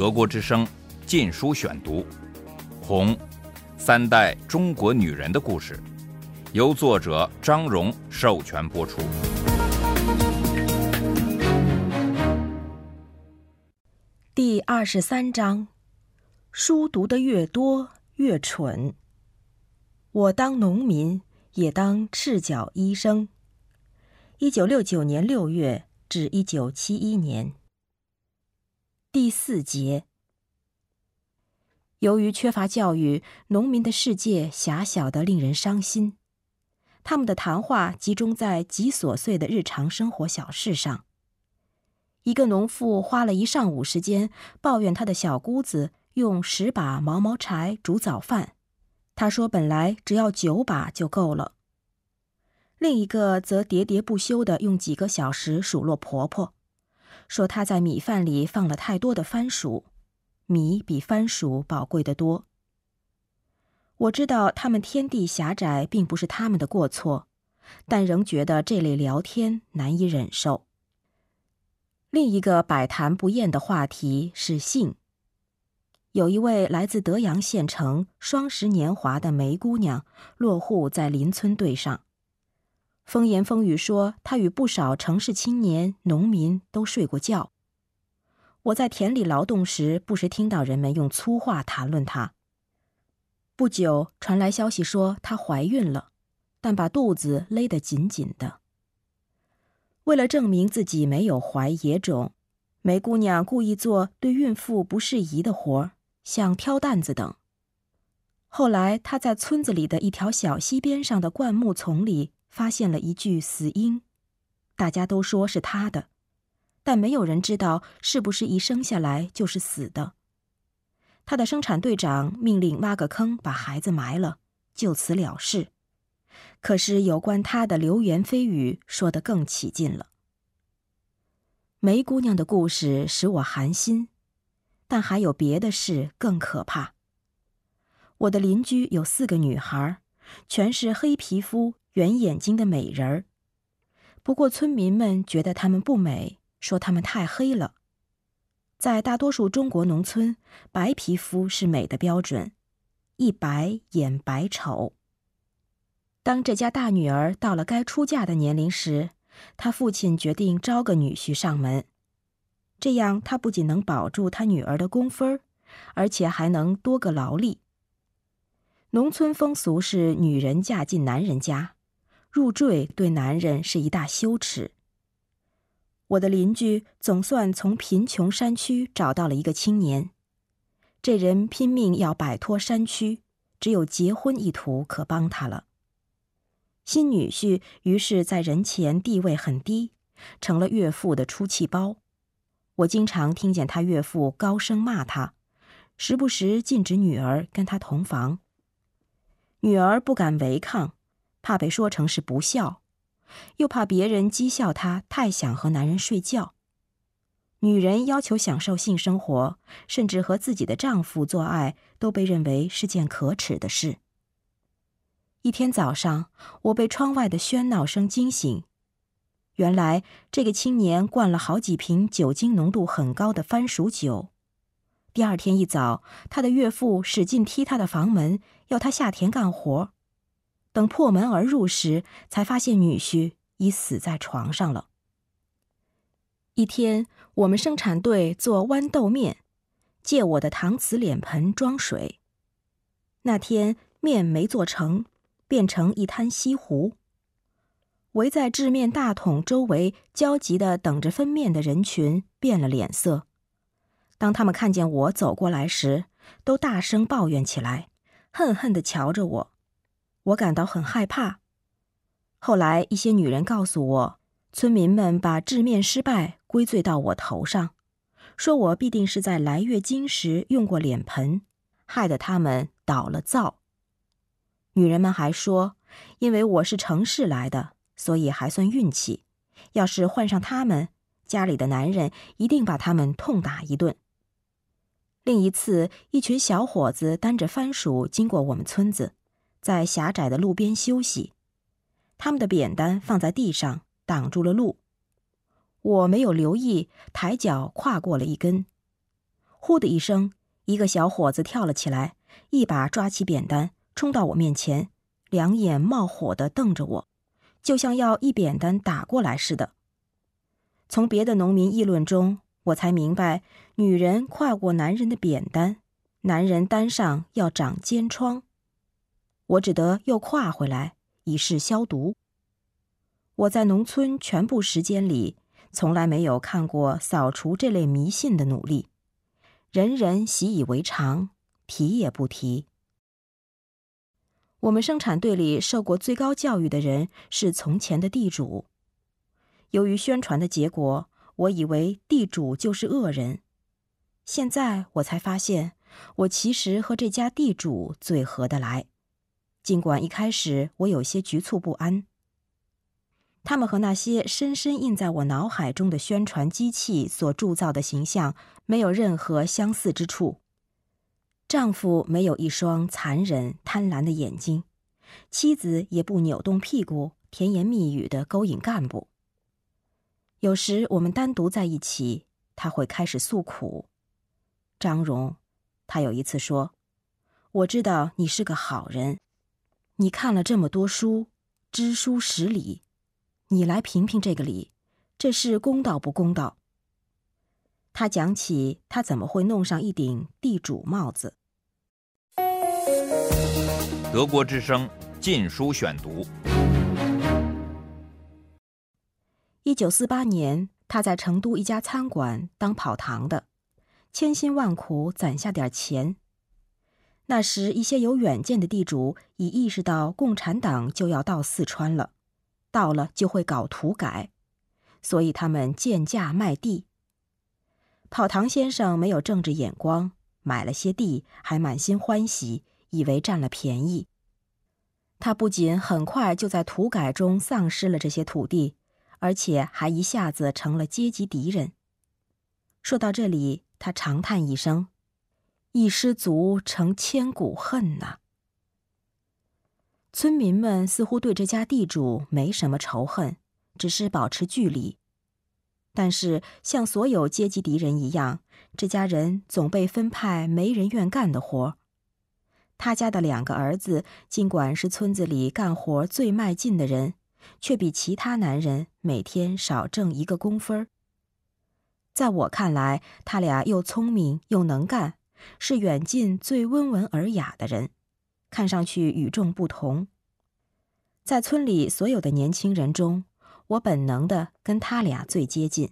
德国之声《禁书选读》，《红》，三代中国女人的故事，由作者张荣授权播出。第二十三章：书读得越多越蠢。我当农民，也当赤脚医生。一九六九年六月至一九七一年。第四节。由于缺乏教育，农民的世界狭小的令人伤心。他们的谈话集中在极琐碎的日常生活小事上。一个农妇花了一上午时间抱怨他的小姑子用十把毛毛柴煮早饭，他说本来只要九把就够了。另一个则喋喋不休地用几个小时数落婆婆，说他在米饭里放了太多的番薯，米比番薯宝贵的多。我知道他们天地狭窄并不是他们的过错，但仍觉得这类聊天难以忍受。另一个百谈不厌的话题是性。有一位来自德阳县城、双十年华的梅姑娘，落户在邻村队上。风言风语说，她与不少城市青年、农民都睡过觉。我在田里劳动时，不时听到人们用粗话谈论她。不久传来消息说她怀孕了，但把肚子勒得紧紧的。为了证明自己没有怀野种，梅姑娘故意做对孕妇不适宜的活儿，像挑担子等。后来，她在村子里的一条小溪边上的灌木丛里发现了一具死婴，大家都说是他的，但没有人知道是不是一生下来就是死的。他的生产队长命令挖个坑把孩子埋了，就此了事。可是有关他的流言蜚语说得更起劲了。梅姑娘的故事使我寒心，但还有别的事更可怕。我的邻居有四个女孩，全是黑皮肤、圆眼睛的美人儿。不过村民们觉得她们不美，说她们太黑了。在大多数中国农村，白皮肤是美的标准，一白眼白丑。当这家大女儿到了该出嫁的年龄时，他父亲决定招个女婿上门，这样他不仅能保住他女儿的工分而且还能多个劳力。农村风俗是女人嫁进男人家，入赘对男人是一大羞耻。我的邻居总算从贫穷山区找到了一个青年，这人拼命要摆脱山区，只有结婚一途可帮他了。新女婿于是，在人前地位很低，成了岳父的出气包。我经常听见他岳父高声骂他，时不时禁止女儿跟他同房。女儿不敢违抗，怕被说成是不孝，又怕别人讥笑她太想和男人睡觉。女人要求享受性生活，甚至和自己的丈夫做爱，都被认为是件可耻的事。一天早上，我被窗外的喧闹声惊醒。原来，这个青年灌了好几瓶酒精浓度很高的番薯酒。第二天一早，他的岳父使劲踢他的房门，要他下田干活。等破门而入时，才发现女婿已死在床上了。一天，我们生产队做豌豆面，借我的搪瓷脸盆装水。那天面没做成。变成一滩稀糊。围在制面大桶周围焦急的等着分面的人群变了脸色。当他们看见我走过来时，都大声抱怨起来，恨恨的瞧着我。我感到很害怕。后来一些女人告诉我，村民们把制面失败归罪到我头上，说我必定是在来月经时用过脸盆，害得他们倒了灶。女人们还说，因为我是城市来的，所以还算运气。要是换上他们，家里的男人一定把他们痛打一顿。另一次，一群小伙子担着番薯经过我们村子，在狭窄的路边休息，他们的扁担放在地上挡住了路。我没有留意，抬脚跨过了一根。呼的一声，一个小伙子跳了起来，一把抓起扁担，冲到我面前，两眼冒火的瞪着我，就像要一扁担打过来似的。从别的农民议论中，我才明白，女人跨过男人的扁担，男人担上要长尖疮。我只得又跨回来，以示消毒。我在农村全部时间里，从来没有看过扫除这类迷信的努力，人人习以为常，提也不提。我们生产队里受过最高教育的人是从前的地主。由于宣传的结果，我以为地主就是恶人，现在我才发现，我其实和这家地主最合得来。尽管一开始我有些局促不安，他们和那些深深印在我脑海中的宣传机器所铸造的形象没有任何相似之处。丈夫没有一双残忍贪婪的眼睛，妻子也不扭动屁股甜言蜜语的勾引干部。有时我们单独在一起，他会开始诉苦。张荣，他有一次说：“我知道你是个好人。”你看了这么多书，知书识礼，你来评评这个理，这事公道不公道？他讲起他怎么会弄上一顶地主帽子。德国之声《禁书选读》。一九四八年，他在成都一家餐馆当跑堂的，千辛万苦攒下点钱。那时，一些有远见的地主已意识到共产党就要到四川了，到了就会搞土改，所以他们贱价卖地。跑堂先生没有政治眼光，买了些地，还满心欢喜，以为占了便宜。他不仅很快就在土改中丧失了这些土地，而且还一下子成了阶级敌人。说到这里，他长叹一声。一失足成千古恨呐！村民们似乎对这家地主没什么仇恨，只是保持距离。但是，像所有阶级敌人一样，这家人总被分派没人愿干的活。他家的两个儿子，尽管是村子里干活最卖劲的人，却比其他男人每天少挣一个工分在我看来，他俩又聪明又能干。是远近最温文尔雅的人，看上去与众不同。在村里所有的年轻人中，我本能的跟他俩最接近。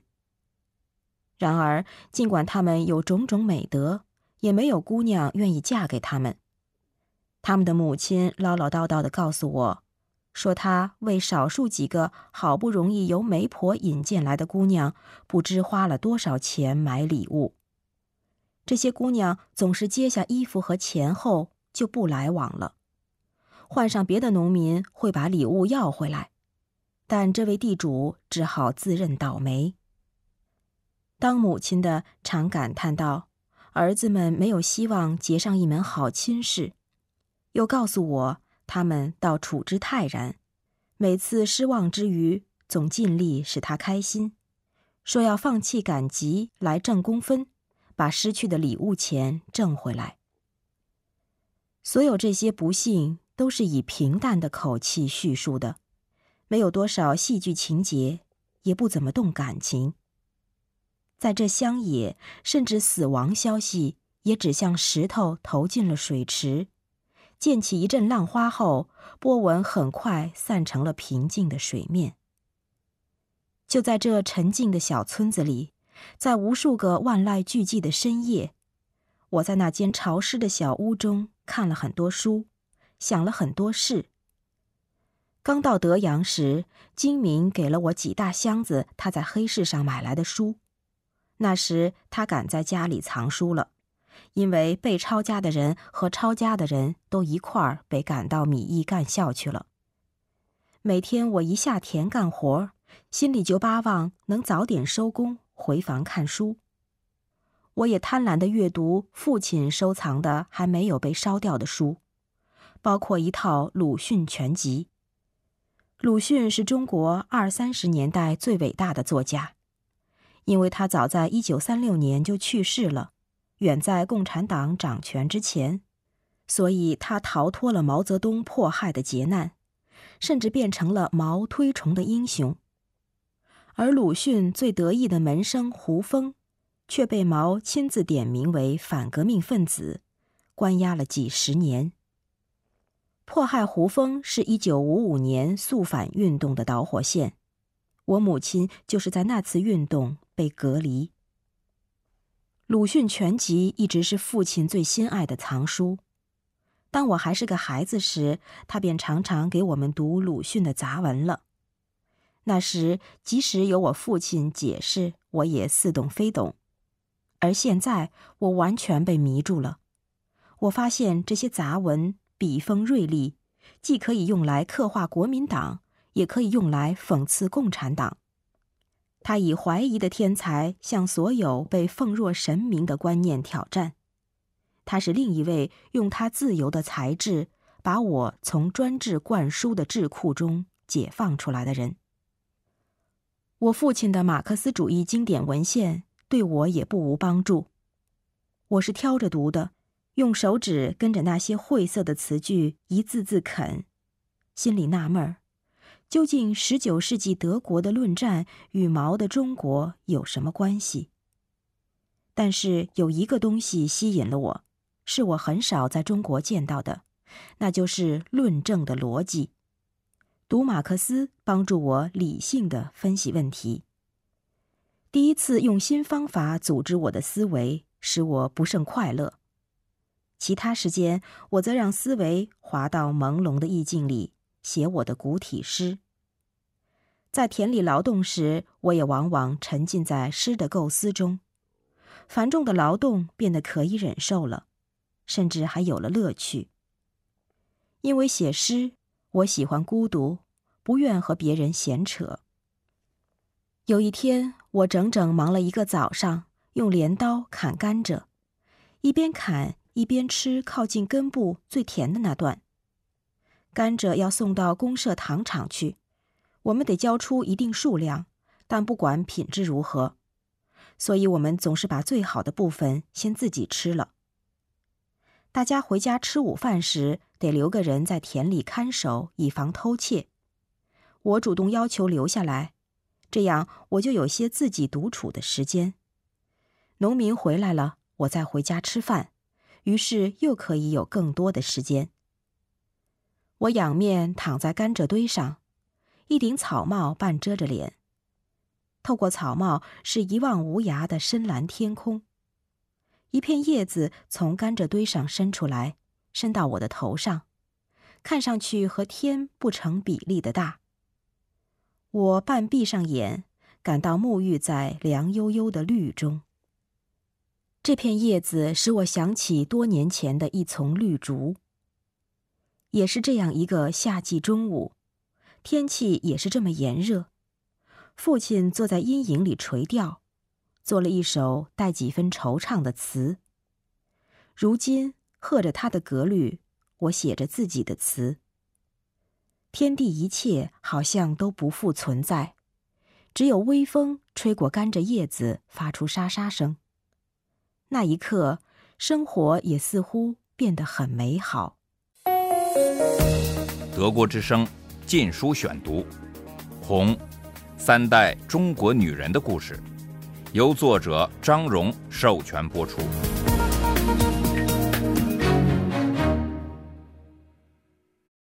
然而，尽管他们有种种美德，也没有姑娘愿意嫁给他们。他们的母亲唠唠叨叨的告诉我，说他为少数几个好不容易由媒婆引荐来的姑娘，不知花了多少钱买礼物。这些姑娘总是接下衣服和钱后就不来往了，换上别的农民会把礼物要回来，但这位地主只好自认倒霉。当母亲的常感叹道：“儿子们没有希望结上一门好亲事。”又告诉我，他们倒处之泰然，每次失望之余，总尽力使他开心，说要放弃赶集来挣工分。把失去的礼物钱挣回来。所有这些不幸都是以平淡的口气叙述的，没有多少戏剧情节，也不怎么动感情。在这乡野，甚至死亡消息也只像石头投进了水池，溅起一阵浪花后，波纹很快散成了平静的水面。就在这沉静的小村子里。在无数个万籁俱寂的深夜，我在那间潮湿的小屋中看了很多书，想了很多事。刚到德阳时，金明给了我几大箱子他在黑市上买来的书。那时他赶在家里藏书了，因为被抄家的人和抄家的人都一块儿被赶到米易干校去了。每天我一下田干活，心里就巴望能早点收工。回房看书，我也贪婪的阅读父亲收藏的还没有被烧掉的书，包括一套鲁迅全集。鲁迅是中国二三十年代最伟大的作家，因为他早在一九三六年就去世了，远在共产党掌权之前，所以他逃脱了毛泽东迫害的劫难，甚至变成了毛推崇的英雄。而鲁迅最得意的门生胡风，却被毛亲自点名为反革命分子，关押了几十年。迫害胡风是一九五五年肃反运动的导火线，我母亲就是在那次运动被隔离。鲁迅全集一直是父亲最心爱的藏书。当我还是个孩子时，他便常常给我们读鲁迅的杂文了。那时，即使有我父亲解释，我也似懂非懂。而现在，我完全被迷住了。我发现这些杂文笔锋锐利，既可以用来刻画国民党，也可以用来讽刺共产党。他以怀疑的天才向所有被奉若神明的观念挑战。他是另一位用他自由的才智，把我从专制灌输的智库中解放出来的人。我父亲的马克思主义经典文献对我也不无帮助。我是挑着读的，用手指跟着那些晦涩的词句一字字啃，心里纳闷儿：究竟十九世纪德国的论战与毛的中国有什么关系？但是有一个东西吸引了我，是我很少在中国见到的，那就是论证的逻辑。读马克思帮助我理性的分析问题。第一次用新方法组织我的思维，使我不胜快乐。其他时间，我则让思维滑到朦胧的意境里，写我的古体诗。在田里劳动时，我也往往沉浸在诗的构思中，繁重的劳动变得可以忍受了，甚至还有了乐趣。因为写诗。我喜欢孤独，不愿和别人闲扯。有一天，我整整忙了一个早上，用镰刀砍甘蔗，一边砍一边吃靠近根部最甜的那段。甘蔗要送到公社糖厂去，我们得交出一定数量，但不管品质如何，所以我们总是把最好的部分先自己吃了。大家回家吃午饭时，得留个人在田里看守，以防偷窃。我主动要求留下来，这样我就有些自己独处的时间。农民回来了，我再回家吃饭，于是又可以有更多的时间。我仰面躺在甘蔗堆上，一顶草帽半遮着脸，透过草帽是一望无涯的深蓝天空。一片叶子从甘蔗堆上伸出来，伸到我的头上，看上去和天不成比例的大。我半闭上眼，感到沐浴在凉悠悠的绿中。这片叶子使我想起多年前的一丛绿竹。也是这样一个夏季中午，天气也是这么炎热，父亲坐在阴影里垂钓。做了一首带几分惆怅的词。如今和着他的格律，我写着自己的词。天地一切好像都不复存在，只有微风吹过甘蔗叶子，发出沙沙声。那一刻，生活也似乎变得很美好。德国之声《禁书选读》，红，三代中国女人的故事。由作者张荣授权播出。